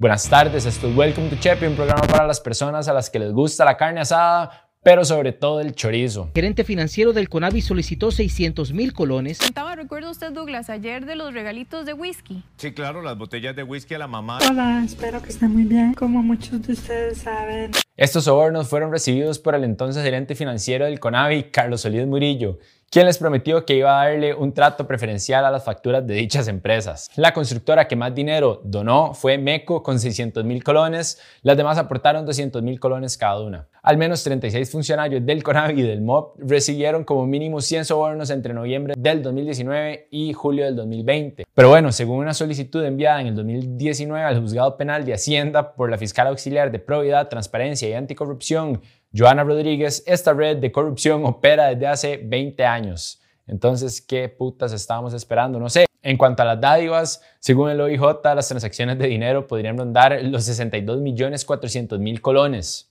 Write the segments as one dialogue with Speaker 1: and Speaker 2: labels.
Speaker 1: Buenas tardes, esto es Welcome to Chepe, un programa para las personas a las que les gusta la carne asada, pero sobre todo el chorizo.
Speaker 2: Gerente financiero del Conavi solicitó 600 mil colones.
Speaker 3: Contaba, recuerda usted, Douglas, ayer de los regalitos de whisky.
Speaker 4: Sí, claro, las botellas de whisky a la mamá.
Speaker 5: Hola, espero que estén muy bien. Como muchos de ustedes saben,
Speaker 1: Estos sobornos fueron recibidos por el entonces gerente financiero del Conavi, Carlos Solís Murillo, quien les prometió que iba a darle un trato preferencial a las facturas de dichas empresas. La constructora que más dinero donó fue MECO con 600 mil colones, las demás aportaron 200 mil colones cada una. Al menos 36 funcionarios del CONAVI y del MOB recibieron como mínimo 100 sobornos entre noviembre del 2019 y julio del 2020. Pero bueno, según una solicitud enviada en el 2019 al Juzgado Penal de Hacienda por la Fiscal Auxiliar de Probidad, Transparencia y Anticorrupción, Joana Rodríguez, esta red de corrupción opera desde hace 20 años. Entonces, ¿qué putas estábamos esperando? No sé. En cuanto a las dádivas, según el OIJ, las transacciones de dinero podrían rondar los 62 millones 400 mil colones.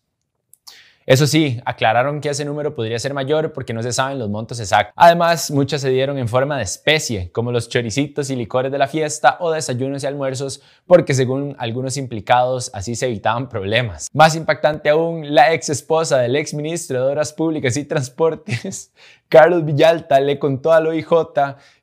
Speaker 1: Eso sí, aclararon que ese número podría ser mayor porque no se saben los montos exactos. Además, muchas se dieron en forma de especie, como los choricitos y licores de la fiesta o desayunos y almuerzos, porque según algunos implicados así se evitaban problemas. Más impactante aún, la ex esposa del ex ministro de Obras Públicas y Transportes, Carlos Villalta, le contó al OIJ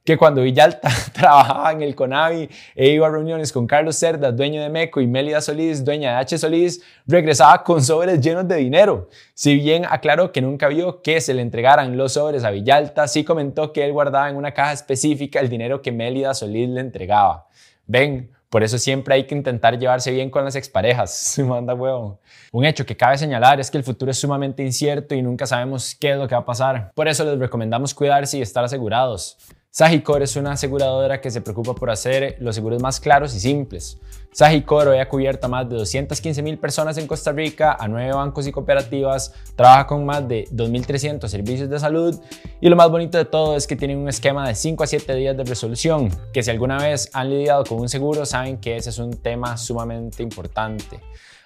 Speaker 1: que cuando Villalta trabajaba en el CONAVI e iba a reuniones con Carlos Cerdas, dueño de MECO, y Mélida Solís, dueña de H. Solís, regresaba con sobres llenos de dinero. Si bien aclaró que nunca vio que se le entregaran los sobres a Villalta, sí comentó que él guardaba en una caja específica el dinero que Mélida Solís le entregaba. Ven, por eso siempre hay que intentar llevarse bien con las exparejas. Se manda huevo. Un hecho que cabe señalar es que el futuro es sumamente incierto y nunca sabemos qué es lo que va a pasar. Por eso les recomendamos cuidarse y estar asegurados. Sagicor es una aseguradora que se preocupa por hacer los seguros más claros y simples. Sagicor hoy ha cubierto a más de 215 mil personas en Costa Rica, a nueve bancos y cooperativas, trabaja con más de 2.300 servicios de salud y lo más bonito de todo es que tienen un esquema de 5 a 7 días de resolución, que si alguna vez han lidiado con un seguro saben que ese es un tema sumamente importante.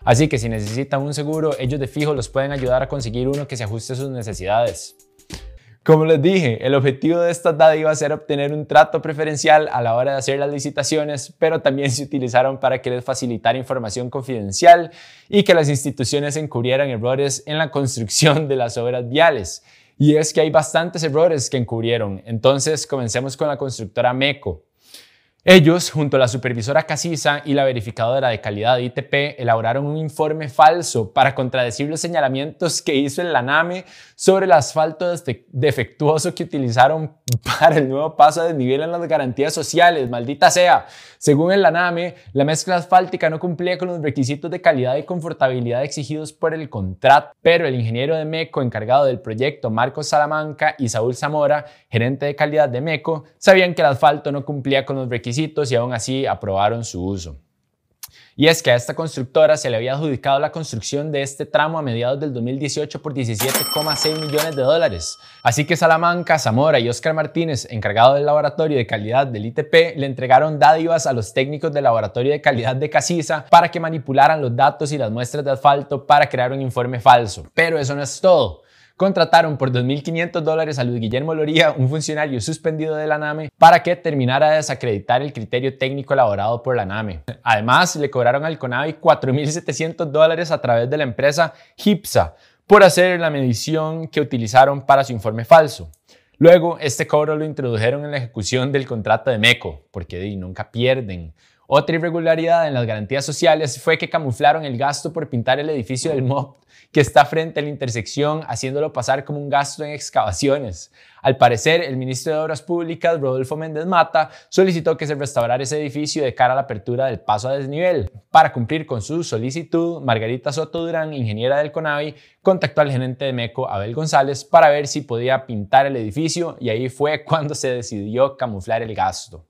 Speaker 1: Así que si necesitan un seguro, ellos de fijo los pueden ayudar a conseguir uno que se ajuste a sus necesidades. Como les dije, el objetivo de estas dádivas era obtener un trato preferencial a la hora de hacer las licitaciones, pero también se utilizaron para que les facilitara información confidencial y que las instituciones encubrieran errores en la construcción de las obras viales. Y es que hay bastantes errores que encubrieron. Entonces, comencemos con la constructora MECO. Ellos, junto a la supervisora Casisa y la verificadora de calidad de ITP, elaboraron un informe falso para contradecir los señalamientos que hizo el ANAME sobre el asfalto defectuoso que utilizaron para el nuevo paso de desnivel en las garantías sociales, maldita sea. Según el ANAME, la mezcla asfáltica no cumplía con los requisitos de calidad y confortabilidad exigidos por el contrato, pero el ingeniero de MECO encargado del proyecto, Marcos Salamanca y Saúl Zamora, gerente de calidad de MECO, sabían que el asfalto no cumplía con los requisitos y aún así aprobaron su uso. Y es que a esta constructora se le había adjudicado la construcción de este tramo a mediados del 2018 por 17,6 millones de dólares. Así que Salamanca, Zamora y Oscar Martínez, encargado del laboratorio de calidad del ITP, le entregaron dádivas a los técnicos del laboratorio de calidad de Casisa para que manipularan los datos y las muestras de asfalto para crear un informe falso. Pero eso no es todo contrataron por 2.500 dólares a Luis Guillermo Loría, un funcionario suspendido de la NAME, para que terminara de desacreditar el criterio técnico elaborado por la NAME. Además, le cobraron al CONAVI 4.700 dólares a través de la empresa HIPSA por hacer la medición que utilizaron para su informe falso. Luego, este cobro lo introdujeron en la ejecución del contrato de MECO, porque nunca pierden. Otra irregularidad en las garantías sociales fue que camuflaron el gasto por pintar el edificio del MOB que está frente a la intersección, haciéndolo pasar como un gasto en excavaciones. Al parecer, el ministro de Obras Públicas, Rodolfo Méndez Mata, solicitó que se restaurara ese edificio de cara a la apertura del paso a desnivel. Para cumplir con su solicitud, Margarita Soto Durán, ingeniera del CONAVI, contactó al gerente de MECO, Abel González, para ver si podía pintar el edificio y ahí fue cuando se decidió camuflar el gasto.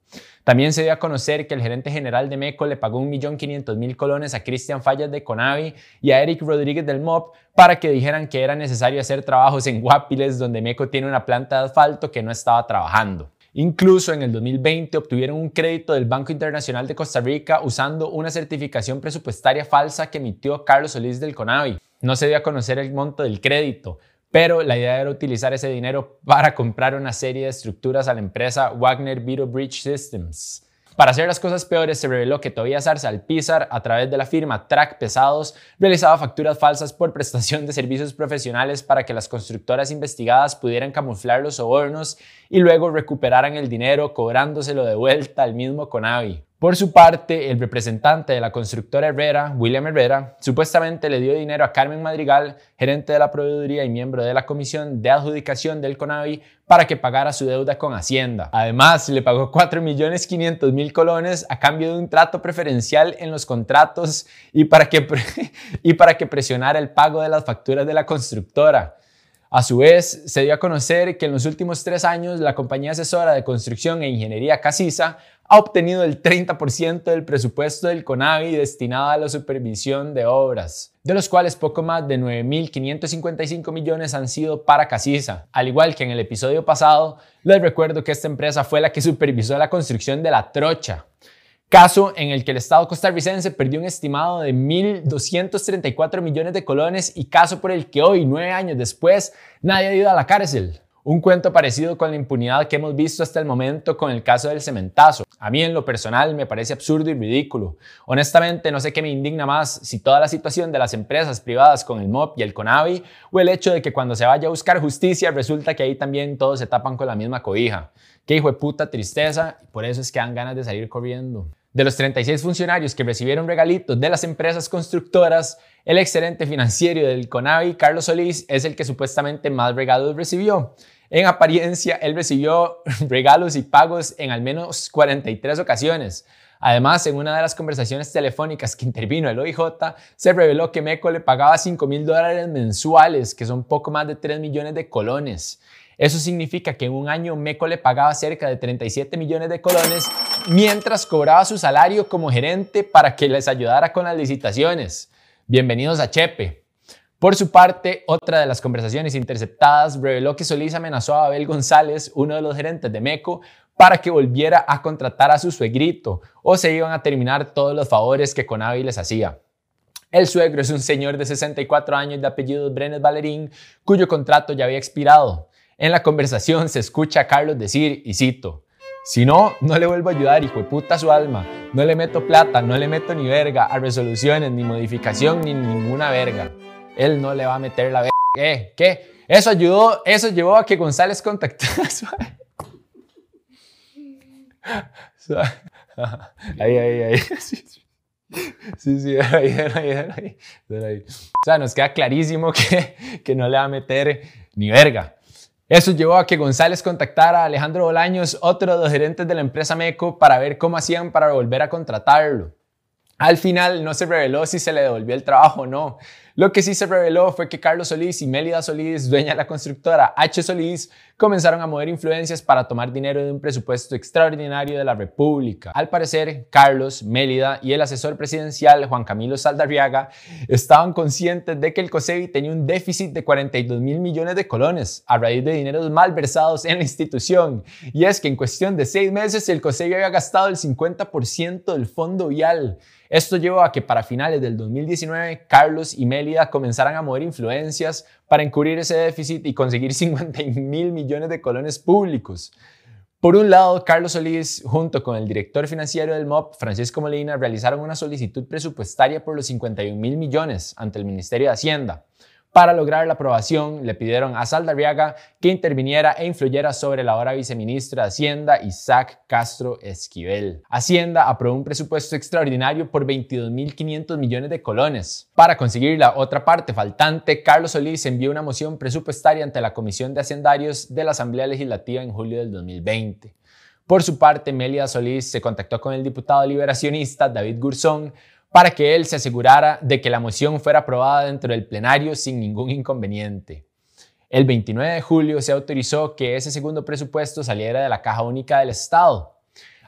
Speaker 1: También se dio a conocer que el gerente general de MECO le pagó 1.500.000 colones a Cristian Fallas de Conavi y a Eric Rodríguez del MOP para que dijeran que era necesario hacer trabajos en Guapiles, donde MECO tiene una planta de asfalto que no estaba trabajando. Incluso en el 2020 obtuvieron un crédito del Banco Internacional de Costa Rica usando una certificación presupuestaria falsa que emitió Carlos Solís del Conavi. No se dio a conocer el monto del crédito, pero la idea era utilizar ese dinero para comprar una serie de estructuras a la empresa Wagner Beetle Bridge Systems. Para hacer las cosas peores, se reveló que Tobias Arce Alpizar, a través de la firma Track Pesados, realizaba facturas falsas por prestación de servicios profesionales para que las constructoras investigadas pudieran camuflar los sobornos y luego recuperaran el dinero cobrándoselo de vuelta al mismo Conavi. Por su parte, el representante de la constructora Herrera, William Herrera, supuestamente le dio dinero a Carmen Madrigal, gerente de la proveeduría y miembro de la comisión de adjudicación del CONAVI, para que pagara su deuda con Hacienda. Además, le pagó 4.500.000 colones a cambio de un trato preferencial en los contratos y para, que, y para que presionara el pago de las facturas de la constructora. A su vez, se dio a conocer que en los últimos tres años la compañía asesora de construcción e ingeniería Casisa ha obtenido el 30% del presupuesto del CONAVI destinado a la supervisión de obras, de los cuales poco más de 9.555 millones han sido para Casisa. Al igual que en el episodio pasado, les recuerdo que esta empresa fue la que supervisó la construcción de la trocha, caso en el que el Estado costarricense perdió un estimado de 1.234 millones de colones y caso por el que hoy, nueve años después, nadie ha ido a la cárcel. Un cuento parecido con la impunidad que hemos visto hasta el momento con el caso del cementazo. A mí en lo personal me parece absurdo y ridículo. Honestamente no sé qué me indigna más si toda la situación de las empresas privadas con el MOP y el CONAVI o el hecho de que cuando se vaya a buscar justicia resulta que ahí también todos se tapan con la misma cobija. Qué hijo de puta tristeza y por eso es que dan ganas de salir corriendo. De los 36 funcionarios que recibieron regalitos de las empresas constructoras, el excelente financiero del CONAVI, Carlos Solís, es el que supuestamente más regalos recibió. En apariencia, él recibió regalos y pagos en al menos 43 ocasiones. Además, en una de las conversaciones telefónicas que intervino el OIJ, se reveló que Meco le pagaba 5 mil dólares mensuales, que son poco más de 3 millones de colones. Eso significa que en un año Meco le pagaba cerca de 37 millones de colones mientras cobraba su salario como gerente para que les ayudara con las licitaciones. Bienvenidos a Chepe. Por su parte, otra de las conversaciones interceptadas reveló que Solís amenazó a Abel González, uno de los gerentes de MECO, para que volviera a contratar a su suegrito o se iban a terminar todos los favores que Conavi les hacía. El suegro es un señor de 64 años de apellido Brenes Valerín, cuyo contrato ya había expirado. En la conversación se escucha a Carlos decir, y cito, si no, no le vuelvo a ayudar, hijo de puta su alma. No le meto plata, no le meto ni verga a resoluciones, ni modificación, ni ninguna verga él no le va a meter la verga. ¿Qué? ¿Qué? Eso ayudó, eso llevó a que González contactara Ahí, ahí, ahí. Sí, sí, ahí, ahí, ahí, ahí. O sea, nos queda clarísimo que, que no le va a meter ni verga. Eso llevó a que González contactara a Alejandro Bolaños, otro de los gerentes de la empresa MECO, para ver cómo hacían para volver a contratarlo. Al final no se reveló si se le devolvió el trabajo o no. Lo que sí se reveló fue que Carlos Solís y Mélida Solís, dueña de la constructora H. Solís, comenzaron a mover influencias para tomar dinero de un presupuesto extraordinario de la República. Al parecer, Carlos, Mélida y el asesor presidencial Juan Camilo Saldarriaga estaban conscientes de que el COSEBI tenía un déficit de 42 mil millones de colones a raíz de dineros mal versados en la institución. Y es que en cuestión de seis meses el COSEBI había gastado el 50% del fondo vial. Esto llevó a que para finales del 2019 Carlos y Mélida comenzaran a mover influencias para encubrir ese déficit y conseguir 50 mil millones de colones públicos. Por un lado, Carlos Solís, junto con el director financiero del MOP, Francisco Molina, realizaron una solicitud presupuestaria por los 51 mil millones ante el Ministerio de Hacienda. Para lograr la aprobación, le pidieron a Saldarriaga que interviniera e influyera sobre la ahora viceministra de Hacienda, Isaac Castro Esquivel. Hacienda aprobó un presupuesto extraordinario por 22.500 millones de colones. Para conseguir la otra parte faltante, Carlos Solís envió una moción presupuestaria ante la Comisión de Hacendarios de la Asamblea Legislativa en julio del 2020. Por su parte, Melia Solís se contactó con el diputado liberacionista David Gurzón para que él se asegurara de que la moción fuera aprobada dentro del plenario sin ningún inconveniente. El 29 de julio se autorizó que ese segundo presupuesto saliera de la Caja Única del Estado.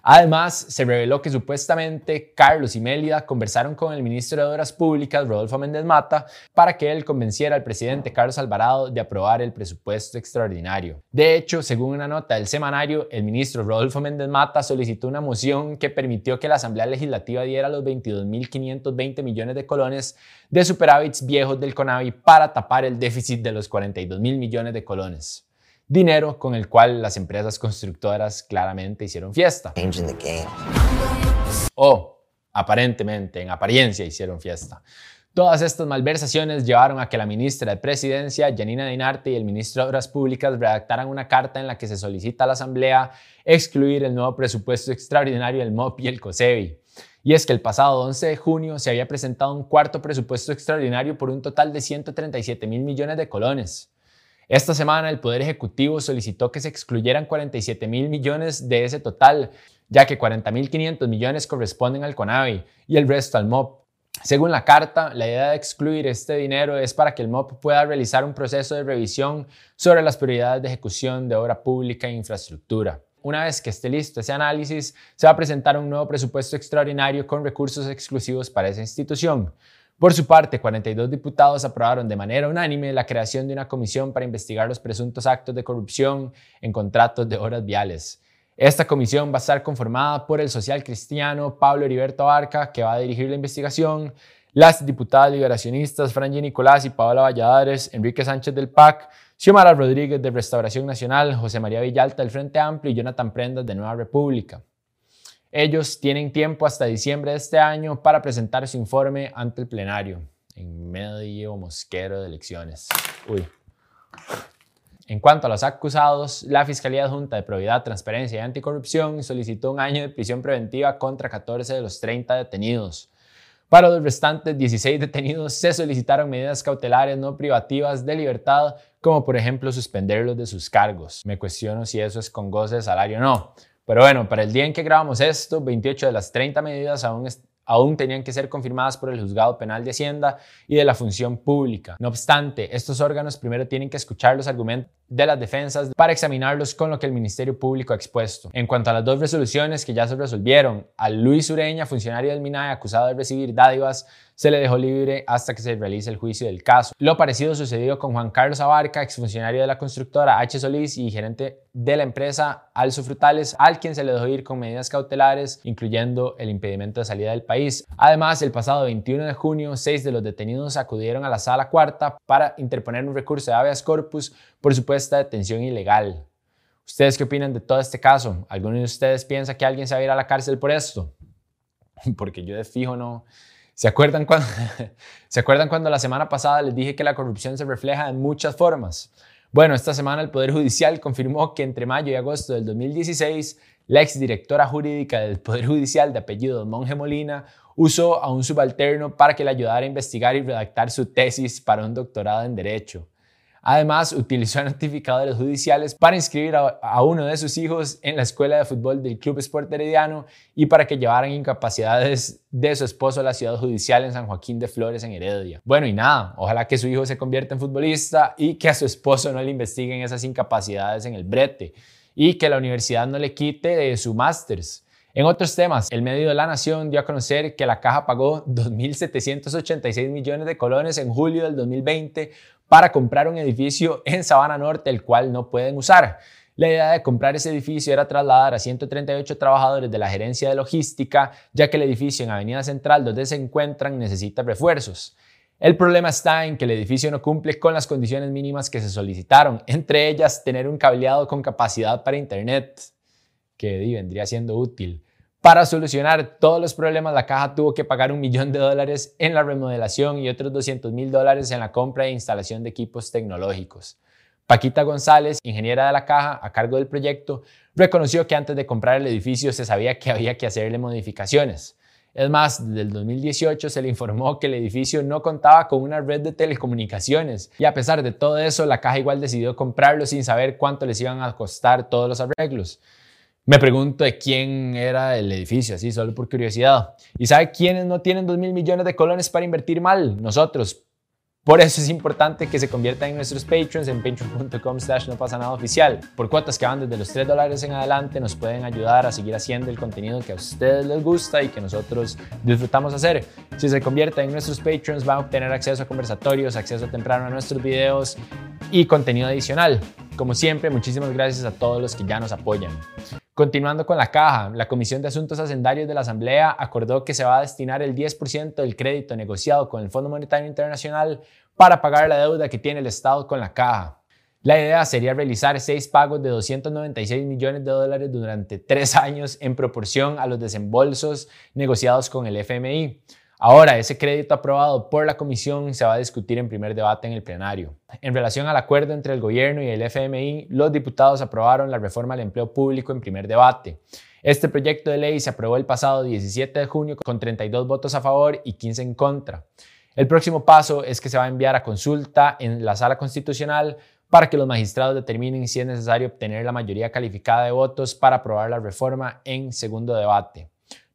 Speaker 1: Además, se reveló que supuestamente Carlos y Mélida conversaron con el ministro de Obras Públicas, Rodolfo Méndez Mata, para que él convenciera al presidente Carlos Alvarado de aprobar el presupuesto extraordinario. De hecho, según una nota del semanario, el ministro Rodolfo Méndez Mata solicitó una moción que permitió que la Asamblea Legislativa diera los 22.520 millones de colones de superávits viejos del CONAVI para tapar el déficit de los 42.000 millones de colones. Dinero con el cual las empresas constructoras claramente hicieron fiesta. O, aparentemente, en apariencia hicieron fiesta. Todas estas malversaciones llevaron a que la ministra de Presidencia, Janina Dinarte, y el ministro de Obras Públicas redactaran una carta en la que se solicita a la Asamblea excluir el nuevo presupuesto extraordinario del MOP y el COSEBI. Y es que el pasado 11 de junio se había presentado un cuarto presupuesto extraordinario por un total de 137 mil millones de colones. Esta semana el Poder Ejecutivo solicitó que se excluyeran 47 mil millones de ese total, ya que 40 mil 500 millones corresponden al CONAVI y el resto al MOP. Según la carta, la idea de excluir este dinero es para que el MOP pueda realizar un proceso de revisión sobre las prioridades de ejecución de obra pública e infraestructura. Una vez que esté listo ese análisis, se va a presentar un nuevo presupuesto extraordinario con recursos exclusivos para esa institución. Por su parte, 42 diputados aprobaron de manera unánime la creación de una comisión para investigar los presuntos actos de corrupción en contratos de obras viales. Esta comisión va a estar conformada por el social cristiano Pablo Heriberto Abarca, que va a dirigir la investigación, las diputadas liberacionistas Franji Nicolás y Paola Valladares, Enrique Sánchez del PAC, Xiomara Rodríguez de Restauración Nacional, José María Villalta del Frente Amplio y Jonathan Prendas de Nueva República. Ellos tienen tiempo hasta diciembre de este año para presentar su informe ante el plenario, en medio mosquero de elecciones. Uy. En cuanto a los acusados, la Fiscalía Adjunta de Probidad, Transparencia y Anticorrupción solicitó un año de prisión preventiva contra 14 de los 30 detenidos. Para los restantes 16 detenidos se solicitaron medidas cautelares no privativas de libertad, como por ejemplo suspenderlos de sus cargos. Me cuestiono si eso es con goce de salario o no. Pero bueno, para el día en que grabamos esto, 28 de las 30 medidas aún, aún tenían que ser confirmadas por el Juzgado Penal de Hacienda y de la Función Pública. No obstante, estos órganos primero tienen que escuchar los argumentos de las defensas para examinarlos con lo que el Ministerio Público ha expuesto. En cuanto a las dos resoluciones que ya se resolvieron, a Luis Ureña, funcionario del MINAE acusado de recibir dádivas, se le dejó libre hasta que se realice el juicio del caso. Lo parecido sucedió con Juan Carlos Abarca, exfuncionario de la constructora H. Solís y gerente de la empresa Alzo Frutales, al quien se le dejó ir con medidas cautelares, incluyendo el impedimento de salida del país. Además, el pasado 21 de junio, seis de los detenidos acudieron a la sala cuarta para interponer un recurso de habeas corpus por supuesta detención ilegal. ¿Ustedes qué opinan de todo este caso? ¿Alguno de ustedes piensa que alguien se va a ir a la cárcel por esto? Porque yo de fijo no. ¿Se acuerdan, cuando, ¿Se acuerdan cuando la semana pasada les dije que la corrupción se refleja en muchas formas? Bueno, esta semana el Poder Judicial confirmó que entre mayo y agosto del 2016, la exdirectora jurídica del Poder Judicial de apellido Monje Molina usó a un subalterno para que le ayudara a investigar y redactar su tesis para un doctorado en Derecho. Además, utilizó notificadores judiciales para inscribir a, uno de sus hijos en la escuela de fútbol del Club Sport Herediano y para que llevaran incapacidades de su esposo a la ciudad judicial en San Joaquín de Flores, en Heredia. Bueno, y nada, ojalá que su hijo se convierta en futbolista y que a su esposo no le investiguen esas incapacidades en el brete y que la universidad no le quite de su másters. En otros temas, el medio de la Nación dio a conocer que la caja pagó 2.786 millones de colones en julio del 2020 para comprar un edificio en Sabana Norte, el cual no pueden usar. La idea de comprar ese edificio era trasladar a 138 trabajadores de la gerencia de logística, ya que el edificio en Avenida Central, donde se encuentran, necesita refuerzos. El problema está en que el edificio no cumple con las condiciones mínimas que se solicitaron, entre ellas tener un cableado con capacidad para Internet, que vendría siendo útil. Para solucionar todos los problemas, la caja tuvo que pagar un millón de dólares en la remodelación y otros 200 mil dólares en la compra e instalación de equipos tecnológicos. Paquita González, ingeniera de la caja a cargo del proyecto, reconoció que antes de comprar el edificio se sabía que había que hacerle modificaciones. Es más, desde el 2018 se le informó que el edificio no contaba con una red de telecomunicaciones y a pesar de todo eso, la caja igual decidió comprarlo sin saber cuánto les iban a costar todos los arreglos. Me pregunto de quién era el edificio, así solo por curiosidad. ¿Y sabe quiénes no tienen 2 mil millones de colones para invertir mal? Nosotros. Por eso es importante que se conviertan en nuestros patrons en patreon.com slash no pasa nada oficial. Por cuotas que van desde los 3 dólares en adelante nos pueden ayudar a seguir haciendo el contenido que a ustedes les gusta y que nosotros disfrutamos hacer. Si se convierten en nuestros patrons van a obtener acceso a conversatorios, acceso temprano a nuestros videos y contenido adicional. Como siempre, muchísimas gracias a todos los que ya nos apoyan. Continuando con la caja, la Comisión de Asuntos Hacendarios de la Asamblea acordó que se va a destinar el 10% del crédito negociado con el Fondo Monetario Internacional para pagar la deuda que tiene el Estado con la caja. La idea sería realizar seis pagos de 296 millones de dólares durante tres años en proporción a los desembolsos negociados con el FMI. Ahora, ese crédito aprobado por la Comisión se va a discutir en primer debate en el plenario. En relación al acuerdo entre el gobierno y el FMI, los diputados aprobaron la reforma al empleo público en primer debate. Este proyecto de ley se aprobó el pasado 17 de junio con 32 votos a favor y 15 en contra. El próximo paso es que se va a enviar a consulta en la sala constitucional para que los magistrados determinen si es necesario obtener la mayoría calificada de votos para aprobar la reforma en segundo debate.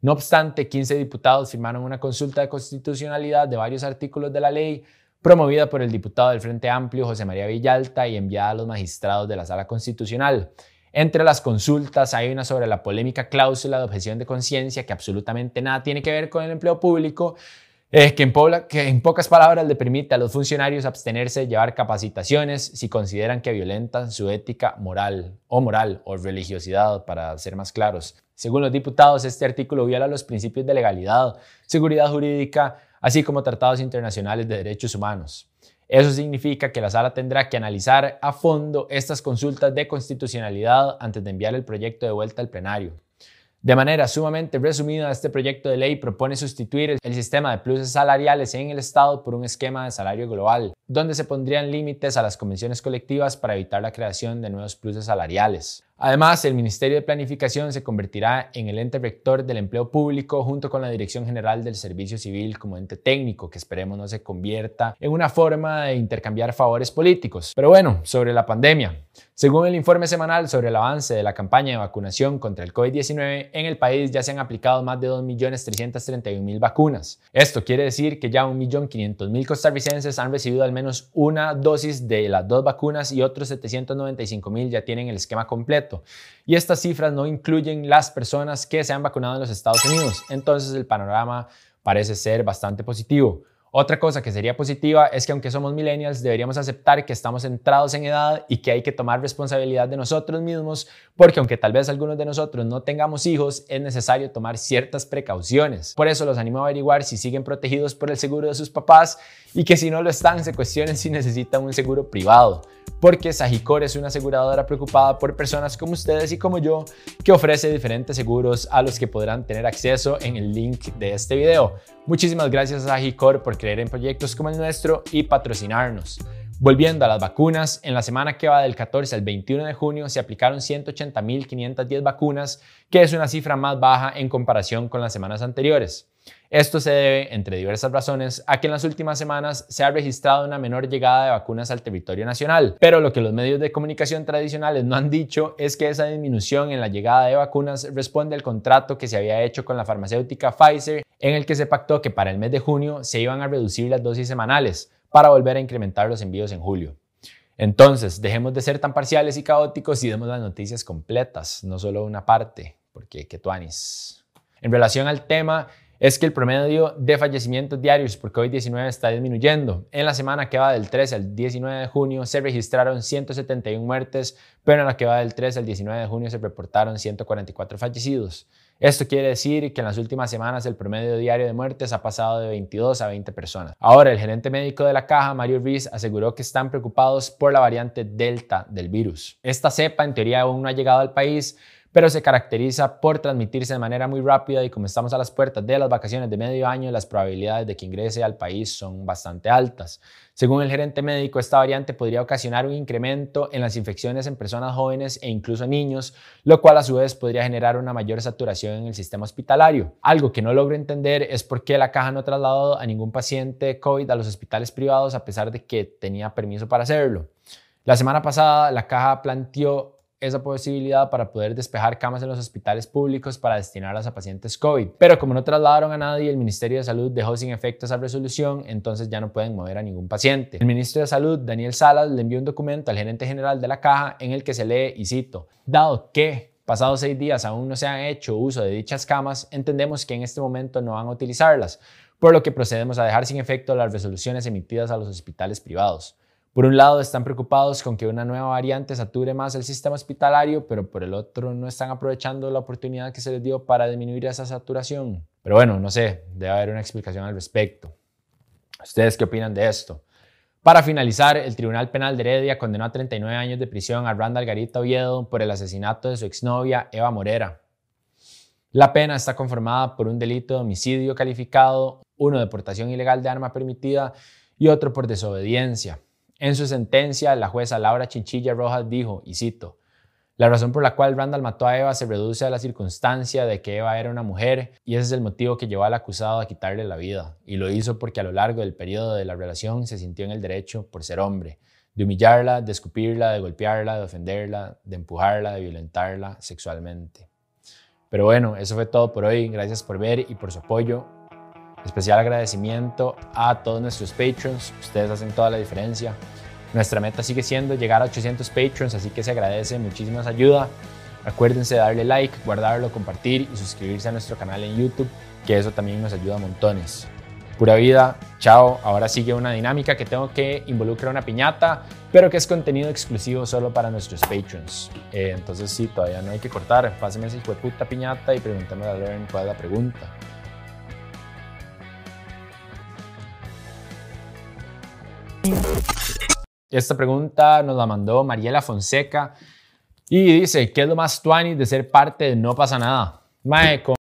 Speaker 1: No obstante, 15 diputados firmaron una consulta de constitucionalidad de varios artículos de la ley promovida por el diputado del Frente Amplio José María Villalta y enviada a los magistrados de la Sala Constitucional. Entre las consultas hay una sobre la polémica cláusula de objeción de conciencia que absolutamente nada tiene que ver con el empleo público, que, en que en pocas palabras le permite a los funcionarios abstenerse de llevar capacitaciones si consideran que violentan su ética moral o moral o religiosidad, para ser más claros. Según los diputados, este artículo viola los principios de legalidad, seguridad jurídica, así como tratados internacionales de derechos humanos. Eso significa que la sala tendrá que analizar a fondo estas consultas de constitucionalidad antes de enviar el proyecto de vuelta al plenario. De manera sumamente resumida, este proyecto de ley propone sustituir el sistema de pluses salariales en el Estado por un esquema de salario global, donde se pondrían límites a las convenciones colectivas para evitar la creación de nuevos pluses salariales. Además, el Ministerio de Planificación se convertirá en el ente rector del empleo público junto con la Dirección General del Servicio Civil como ente técnico, que esperemos no se convierta en una forma de intercambiar favores políticos. Pero bueno, sobre la pandemia. Según el informe semanal sobre el avance de la campaña de vacunación contra el COVID-19, en el país ya se han aplicado más de 2.331.000 vacunas. Esto quiere decir que ya 1.500.000 costarricenses han recibido al menos una dosis de las dos vacunas y otros 795.000 ya tienen el esquema completo y estas cifras no incluyen las personas que se han vacunado en los Estados Unidos. Entonces el panorama parece ser bastante positivo. Otra cosa que sería positiva es que aunque somos millennials, deberíamos aceptar que estamos entrados en edad y que hay que tomar responsabilidad de nosotros mismos, porque aunque tal vez algunos de nosotros no tengamos hijos, es necesario tomar ciertas precauciones. Por eso los animo a averiguar si siguen protegidos por el seguro de sus papás y que si no lo están, se cuestionen si necesitan un seguro privado porque Sagicor es una aseguradora preocupada por personas como ustedes y como yo que ofrece diferentes seguros a los que podrán tener acceso en el link de este video. Muchísimas gracias a Sagicor por creer en proyectos como el nuestro y patrocinarnos. Volviendo a las vacunas, en la semana que va del 14 al 21 de junio se aplicaron 180.510 vacunas, que es una cifra más baja en comparación con las semanas anteriores. Esto se debe, entre diversas razones, a que en las últimas semanas se ha registrado una menor llegada de vacunas al territorio nacional. Pero lo que los medios de comunicación tradicionales no han dicho es que esa disminución en la llegada de vacunas responde al contrato que se había hecho con la farmacéutica Pfizer, en el que se pactó que para el mes de junio se iban a reducir las dosis semanales para volver a incrementar los envíos en julio. Entonces, dejemos de ser tan parciales y caóticos y demos las noticias completas, no solo una parte, porque que tuanis. En relación al tema, es que el promedio de fallecimientos diarios por COVID-19 está disminuyendo. En la semana que va del 13 al 19 de junio se registraron 171 muertes, pero en la que va del 13 al 19 de junio se reportaron 144 fallecidos. Esto quiere decir que en las últimas semanas el promedio diario de muertes ha pasado de 22 a 20 personas. Ahora, el gerente médico de la caja, Mario Ruiz, aseguró que están preocupados por la variante Delta del virus. Esta cepa en teoría aún no ha llegado al país, pero se caracteriza por transmitirse de manera muy rápida y como estamos a las puertas de las vacaciones de medio año, las probabilidades de que ingrese al país son bastante altas. Según el gerente médico, esta variante podría ocasionar un incremento en las infecciones en personas jóvenes e incluso niños, lo cual a su vez podría generar una mayor saturación en el sistema hospitalario. Algo que no logro entender es por qué la caja no ha trasladado a ningún paciente COVID a los hospitales privados a pesar de que tenía permiso para hacerlo. La semana pasada, la caja planteó esa posibilidad para poder despejar camas en los hospitales públicos para destinarlas a pacientes COVID. Pero como no trasladaron a nadie, el Ministerio de Salud dejó sin efecto esa resolución, entonces ya no pueden mover a ningún paciente. El Ministro de Salud, Daniel Salas, le envió un documento al gerente general de la caja en el que se lee, y cito, dado que pasados seis días aún no se han hecho uso de dichas camas, entendemos que en este momento no van a utilizarlas, por lo que procedemos a dejar sin efecto las resoluciones emitidas a los hospitales privados. Por un lado, están preocupados con que una nueva variante sature más el sistema hospitalario, pero por el otro no están aprovechando la oportunidad que se les dio para disminuir esa saturación. Pero bueno, no sé, debe haber una explicación al respecto. ¿Ustedes qué opinan de esto? Para finalizar, el Tribunal Penal de Heredia condenó a 39 años de prisión a Randall Garita Oviedo por el asesinato de su exnovia Eva Morera. La pena está conformada por un delito de homicidio calificado, uno de portación ilegal de arma permitida y otro por desobediencia. En su sentencia, la jueza Laura Chinchilla Rojas dijo, y cito, la razón por la cual Randall mató a Eva se reduce a la circunstancia de que Eva era una mujer y ese es el motivo que llevó al acusado a quitarle la vida. Y lo hizo porque a lo largo del periodo de la relación se sintió en el derecho, por ser hombre, de humillarla, de escupirla, de golpearla, de ofenderla, de empujarla, de violentarla sexualmente. Pero bueno, eso fue todo por hoy. Gracias por ver y por su apoyo. Especial agradecimiento a todos nuestros patrons. Ustedes hacen toda la diferencia. Nuestra meta sigue siendo llegar a 800 patrons, así que se agradece muchísima ayuda. Acuérdense de darle like, guardarlo, compartir y suscribirse a nuestro canal en YouTube, que eso también nos ayuda a montones. Pura vida, chao. Ahora sigue una dinámica que tengo que involucrar una piñata, pero que es contenido exclusivo solo para nuestros patrons. Eh, entonces, sí, todavía no hay que cortar. Pásenme esa puta piñata y pregúntame a Learn cuál es la pregunta. Esta pregunta nos la mandó Mariela Fonseca y dice, ¿qué es lo más tuani de ser parte de No pasa nada? Mae,